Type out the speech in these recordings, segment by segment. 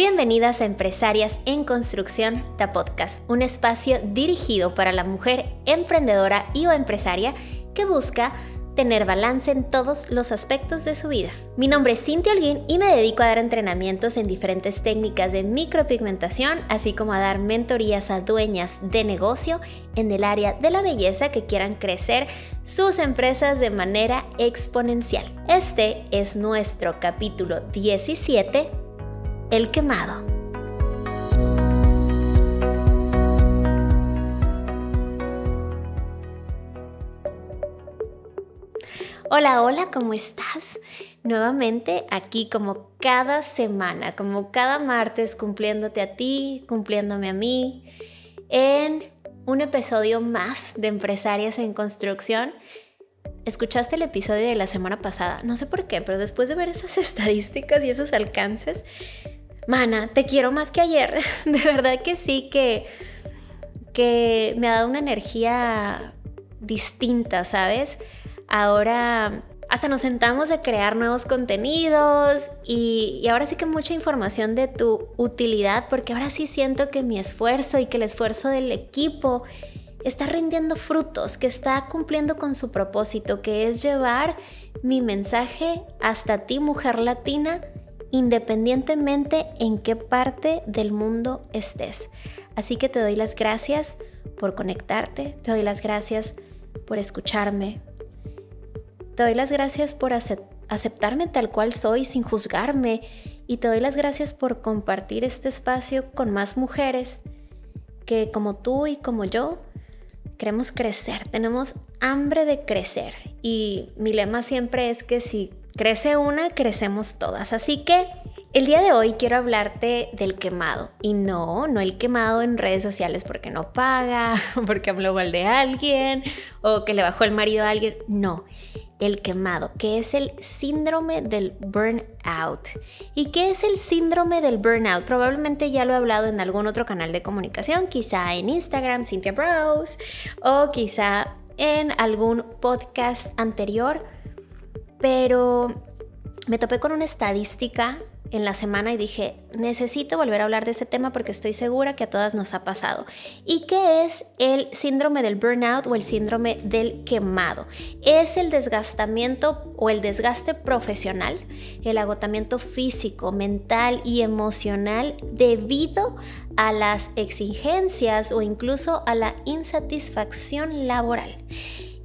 Bienvenidas a Empresarias en Construcción, The Podcast, un espacio dirigido para la mujer emprendedora y o empresaria que busca tener balance en todos los aspectos de su vida. Mi nombre es Cintia Holguín y me dedico a dar entrenamientos en diferentes técnicas de micropigmentación, así como a dar mentorías a dueñas de negocio en el área de la belleza que quieran crecer sus empresas de manera exponencial. Este es nuestro capítulo 17 el quemado. Hola, hola, ¿cómo estás? Nuevamente aquí como cada semana, como cada martes cumpliéndote a ti, cumpliéndome a mí, en un episodio más de Empresarias en Construcción. ¿Escuchaste el episodio de la semana pasada? No sé por qué, pero después de ver esas estadísticas y esos alcances, mana, te quiero más que ayer. De verdad que sí, que, que me ha dado una energía distinta, ¿sabes? Ahora hasta nos sentamos a crear nuevos contenidos y, y, ahora sí que mucha información de tu utilidad, porque ahora sí siento que mi esfuerzo y que el esfuerzo del equipo está rindiendo frutos, que está cumpliendo con su propósito, que es llevar mi mensaje hasta ti, mujer latina, independientemente en qué parte del mundo estés. Así que te doy las gracias por conectarte, te doy las gracias por escucharme, te doy las gracias por aceptarme tal cual soy sin juzgarme y te doy las gracias por compartir este espacio con más mujeres que como tú y como yo queremos crecer, tenemos hambre de crecer y mi lema siempre es que si crece una, crecemos todas. Así que el día de hoy quiero hablarte del quemado. Y no, no el quemado en redes sociales porque no paga, porque habló mal de alguien o que le bajó el marido a alguien. No, el quemado, que es el síndrome del burnout. ¿Y qué es el síndrome del burnout? Probablemente ya lo he hablado en algún otro canal de comunicación, quizá en Instagram, Cynthia Browse, o quizá en algún podcast anterior pero me topé con una estadística en la semana y dije, necesito volver a hablar de ese tema porque estoy segura que a todas nos ha pasado. ¿Y qué es el síndrome del burnout o el síndrome del quemado? Es el desgastamiento o el desgaste profesional, el agotamiento físico, mental y emocional debido a las exigencias o incluso a la insatisfacción laboral.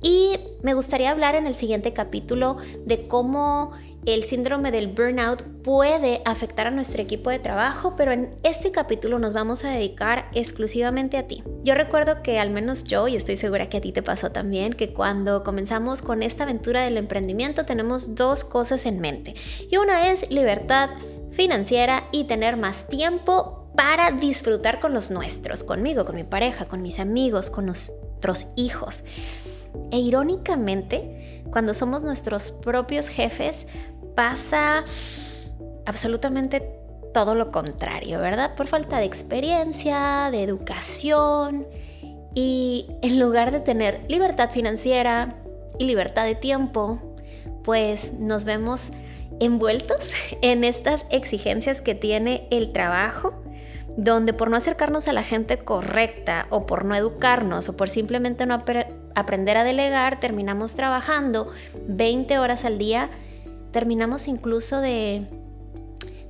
Y me gustaría hablar en el siguiente capítulo de cómo el síndrome del burnout puede afectar a nuestro equipo de trabajo, pero en este capítulo nos vamos a dedicar exclusivamente a ti. Yo recuerdo que al menos yo, y estoy segura que a ti te pasó también, que cuando comenzamos con esta aventura del emprendimiento tenemos dos cosas en mente. Y una es libertad financiera y tener más tiempo para disfrutar con los nuestros, conmigo, con mi pareja, con mis amigos, con nuestros hijos. E irónicamente, cuando somos nuestros propios jefes, pasa absolutamente todo lo contrario, ¿verdad? Por falta de experiencia, de educación y en lugar de tener libertad financiera y libertad de tiempo, pues nos vemos envueltos en estas exigencias que tiene el trabajo, donde por no acercarnos a la gente correcta o por no educarnos o por simplemente no aprender a delegar, terminamos trabajando 20 horas al día, terminamos incluso de,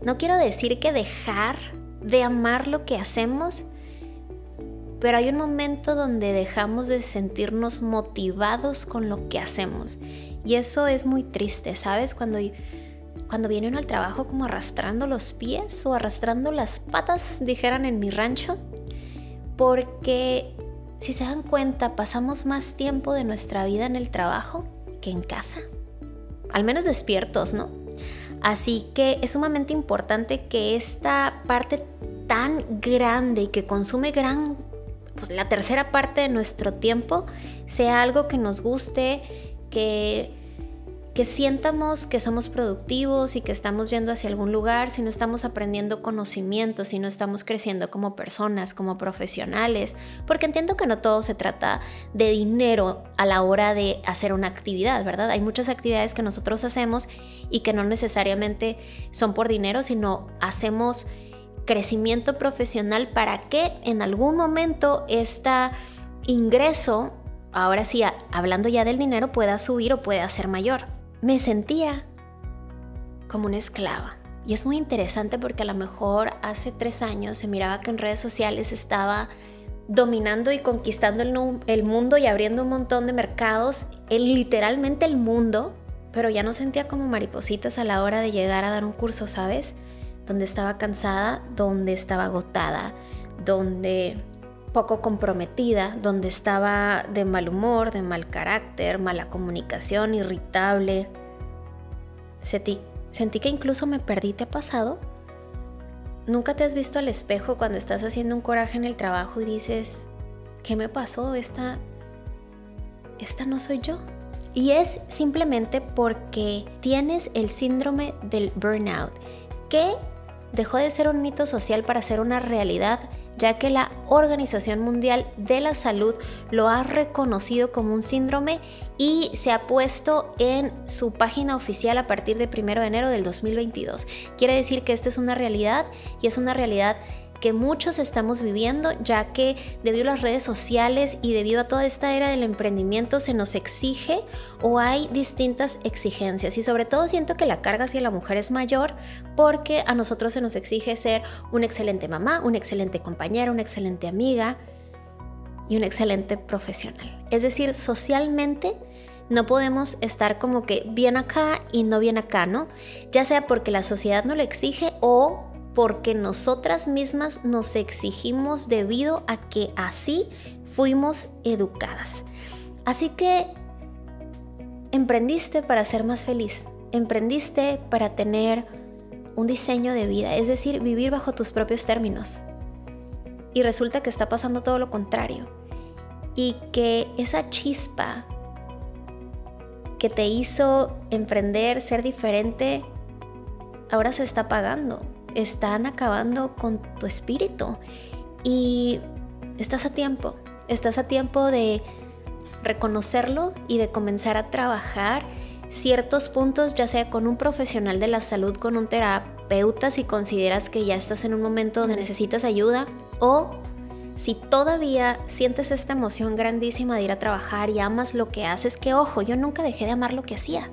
no quiero decir que dejar de amar lo que hacemos, pero hay un momento donde dejamos de sentirnos motivados con lo que hacemos. Y eso es muy triste, ¿sabes? Cuando, cuando viene uno al trabajo como arrastrando los pies o arrastrando las patas, dijeran en mi rancho, porque si se dan cuenta, pasamos más tiempo de nuestra vida en el trabajo que en casa. Al menos despiertos, ¿no? Así que es sumamente importante que esta parte tan grande y que consume gran, pues la tercera parte de nuestro tiempo, sea algo que nos guste, que que sientamos que somos productivos y que estamos yendo hacia algún lugar, si no estamos aprendiendo conocimientos, si no estamos creciendo como personas, como profesionales, porque entiendo que no todo se trata de dinero a la hora de hacer una actividad, ¿verdad? Hay muchas actividades que nosotros hacemos y que no necesariamente son por dinero, sino hacemos crecimiento profesional para que en algún momento este ingreso, ahora sí, hablando ya del dinero, pueda subir o pueda ser mayor. Me sentía como una esclava. Y es muy interesante porque a lo mejor hace tres años se miraba que en redes sociales estaba dominando y conquistando el, mundo y abriendo un montón de mercados, literalmente el mundo, pero ya no sentía como maripositas a la hora de llegar a dar un curso, ¿sabes? Donde estaba cansada, donde estaba agotada, donde poco comprometida, donde estaba de mal humor, de mal carácter, mala comunicación, irritable. Sentí, sentí que incluso me perdí, ¿te ha pasado? ¿Nunca te has visto al espejo cuando estás haciendo un coraje en el trabajo y dices, ¿qué me pasó? Esta, esta no soy yo. Y es simplemente porque tienes el síndrome del burnout, que dejó de ser un mito social para ser una realidad ya que la Organización Mundial de la Salud lo ha reconocido como un síndrome y se ha puesto en su página oficial a partir del 1 de enero del 2022. Quiere decir que esta es una realidad y es una realidad que muchos estamos viviendo, ya que debido a las redes sociales y debido a toda esta era del emprendimiento se nos exige o hay distintas exigencias. Y sobre todo siento que la carga hacia la mujer es mayor porque a nosotros se nos exige ser una excelente mamá, una excelente compañera, una excelente amiga y un excelente profesional. Es decir, socialmente no podemos estar como que bien acá y no bien acá, ¿no? Ya sea porque la sociedad no lo exige o porque nosotras mismas nos exigimos debido a que así fuimos educadas. Así que emprendiste para ser más feliz, emprendiste para tener un diseño de vida, es decir, vivir bajo tus propios términos. Y resulta que está pasando todo lo contrario. Y que esa chispa que te hizo emprender, ser diferente, ahora se está apagando están acabando con tu espíritu. Y estás a tiempo, estás a tiempo de reconocerlo y de comenzar a trabajar ciertos puntos, ya sea con un profesional de la salud, con un terapeuta, si consideras que ya estás en un momento donde necesitas ayuda, o si todavía sientes esta emoción grandísima de ir a trabajar y amas lo que haces, que ojo, yo nunca dejé de amar lo que hacía.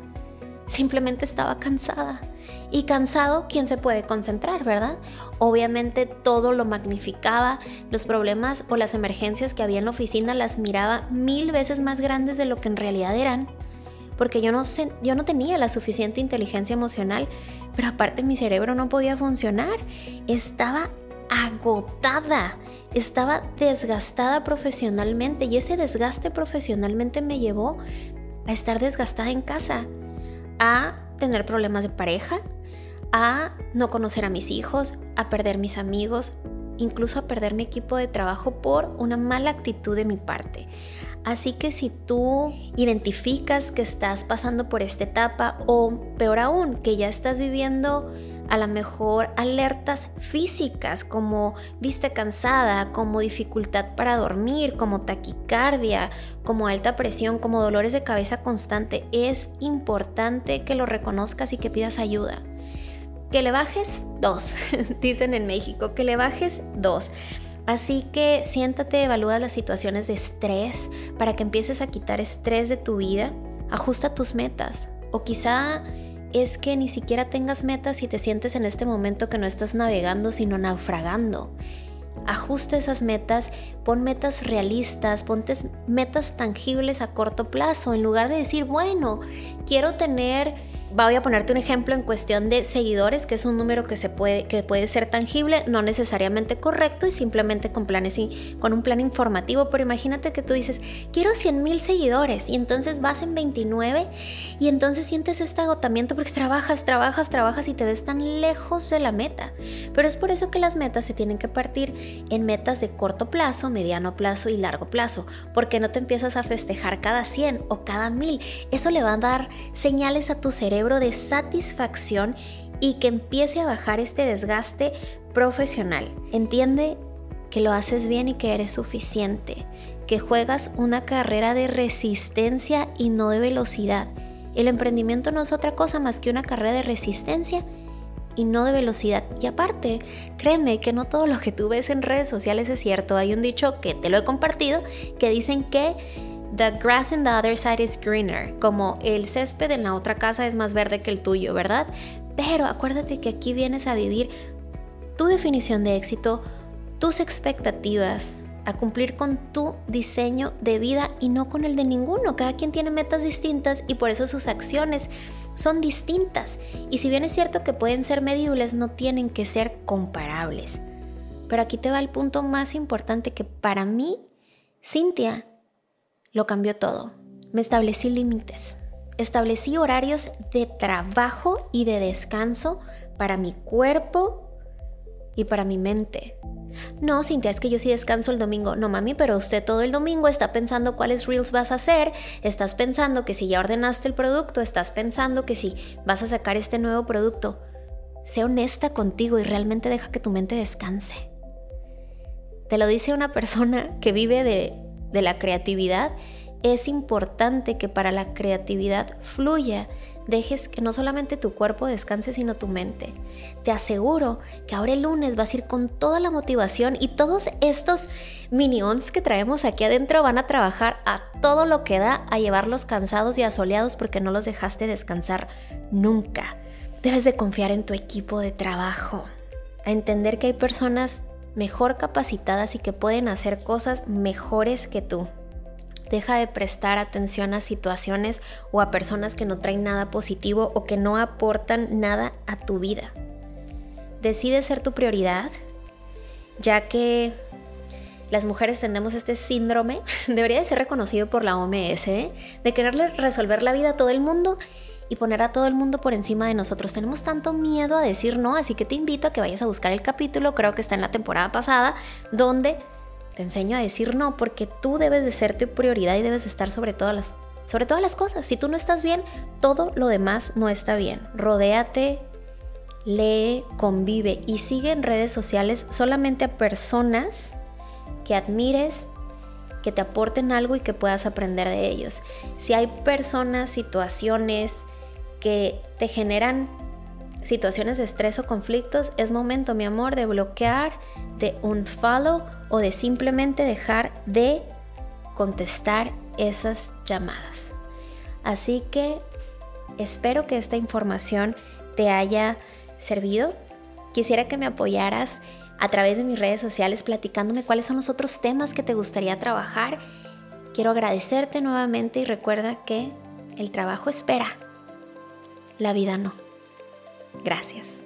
Simplemente estaba cansada. Y cansado, ¿quién se puede concentrar, verdad? Obviamente todo lo magnificaba, los problemas o las emergencias que había en la oficina las miraba mil veces más grandes de lo que en realidad eran, porque yo no, yo no tenía la suficiente inteligencia emocional, pero aparte mi cerebro no podía funcionar, estaba agotada, estaba desgastada profesionalmente y ese desgaste profesionalmente me llevó a estar desgastada en casa a tener problemas de pareja, a no conocer a mis hijos, a perder mis amigos, incluso a perder mi equipo de trabajo por una mala actitud de mi parte. Así que si tú identificas que estás pasando por esta etapa o peor aún, que ya estás viviendo a lo mejor alertas físicas como vista cansada, como dificultad para dormir, como taquicardia, como alta presión, como dolores de cabeza constante, es importante que lo reconozcas y que pidas ayuda. Que le bajes dos, dicen en México, que le bajes dos. Así que siéntate, evalúa las situaciones de estrés para que empieces a quitar estrés de tu vida, ajusta tus metas o quizá es que ni siquiera tengas metas y te sientes en este momento que no estás navegando, sino naufragando. Ajusta esas metas, pon metas realistas, ponte metas tangibles a corto plazo, en lugar de decir, bueno, quiero tener voy a ponerte un ejemplo en cuestión de seguidores, que es un número que, se puede, que puede ser tangible, no necesariamente correcto y simplemente con planes y con un plan informativo. Pero imagínate que tú dices, quiero 100 mil seguidores y entonces vas en 29 y entonces sientes este agotamiento porque trabajas, trabajas, trabajas y te ves tan lejos de la meta. Pero es por eso que las metas se tienen que partir en metas de corto plazo, mediano plazo y largo plazo, porque no te empiezas a festejar cada 100 o cada 1000. Eso le va a dar señales a tu cerebro de satisfacción y que empiece a bajar este desgaste profesional. Entiende que lo haces bien y que eres suficiente, que juegas una carrera de resistencia y no de velocidad. El emprendimiento no es otra cosa más que una carrera de resistencia y no de velocidad. Y aparte, créeme que no todo lo que tú ves en redes sociales es cierto. Hay un dicho que te lo he compartido que dicen que the grass in the other side is greener, como el césped en la otra casa es más verde que el tuyo, ¿verdad? Pero acuérdate que aquí vienes a vivir tu definición de éxito, tus expectativas, a cumplir con tu diseño de vida y no con el de ninguno. Cada quien tiene metas distintas y por eso sus acciones son distintas. Y si bien es cierto que pueden ser medibles, no tienen que ser comparables. Pero aquí te va el punto más importante que para mí, Cintia, lo cambió todo. Me establecí límites. Establecí horarios de trabajo y de descanso para mi cuerpo y para mi mente. No, Cintia, es que yo sí descanso el domingo. No, mami, pero usted todo el domingo está pensando cuáles reels vas a hacer, estás pensando que si ya ordenaste el producto, estás pensando que si vas a sacar este nuevo producto. Sé honesta contigo y realmente deja que tu mente descanse. Te lo dice una persona que vive de, de la creatividad es importante que para la creatividad fluya, dejes que no solamente tu cuerpo descanse, sino tu mente. Te aseguro que ahora el lunes vas a ir con toda la motivación y todos estos minions que traemos aquí adentro van a trabajar a todo lo que da, a llevarlos cansados y asoleados porque no los dejaste descansar nunca. Debes de confiar en tu equipo de trabajo, a entender que hay personas mejor capacitadas y que pueden hacer cosas mejores que tú. Deja de prestar atención a situaciones o a personas que no traen nada positivo o que no aportan nada a tu vida. Decide ser tu prioridad, ya que las mujeres tenemos este síndrome, debería de ser reconocido por la OMS, ¿eh? de quererle resolver la vida a todo el mundo y poner a todo el mundo por encima de nosotros. Tenemos tanto miedo a decir no, así que te invito a que vayas a buscar el capítulo, creo que está en la temporada pasada, donde te enseño a decir no porque tú debes de ser tu prioridad y debes de estar sobre todas las, sobre todas las cosas. Si tú no estás bien, todo lo demás no está bien. Rodéate, lee, convive y sigue en redes sociales solamente a personas que admires, que te aporten algo y que puedas aprender de ellos. Si hay personas, situaciones que te generan situaciones de estrés o conflictos, es momento, mi amor, de bloquear, de unfollow o de simplemente dejar de contestar esas llamadas. Así que espero que esta información te haya servido. Quisiera que me apoyaras a través de mis redes sociales platicándome cuáles son los otros temas que te gustaría trabajar. Quiero agradecerte nuevamente y recuerda que el trabajo espera, la vida no. Gracias.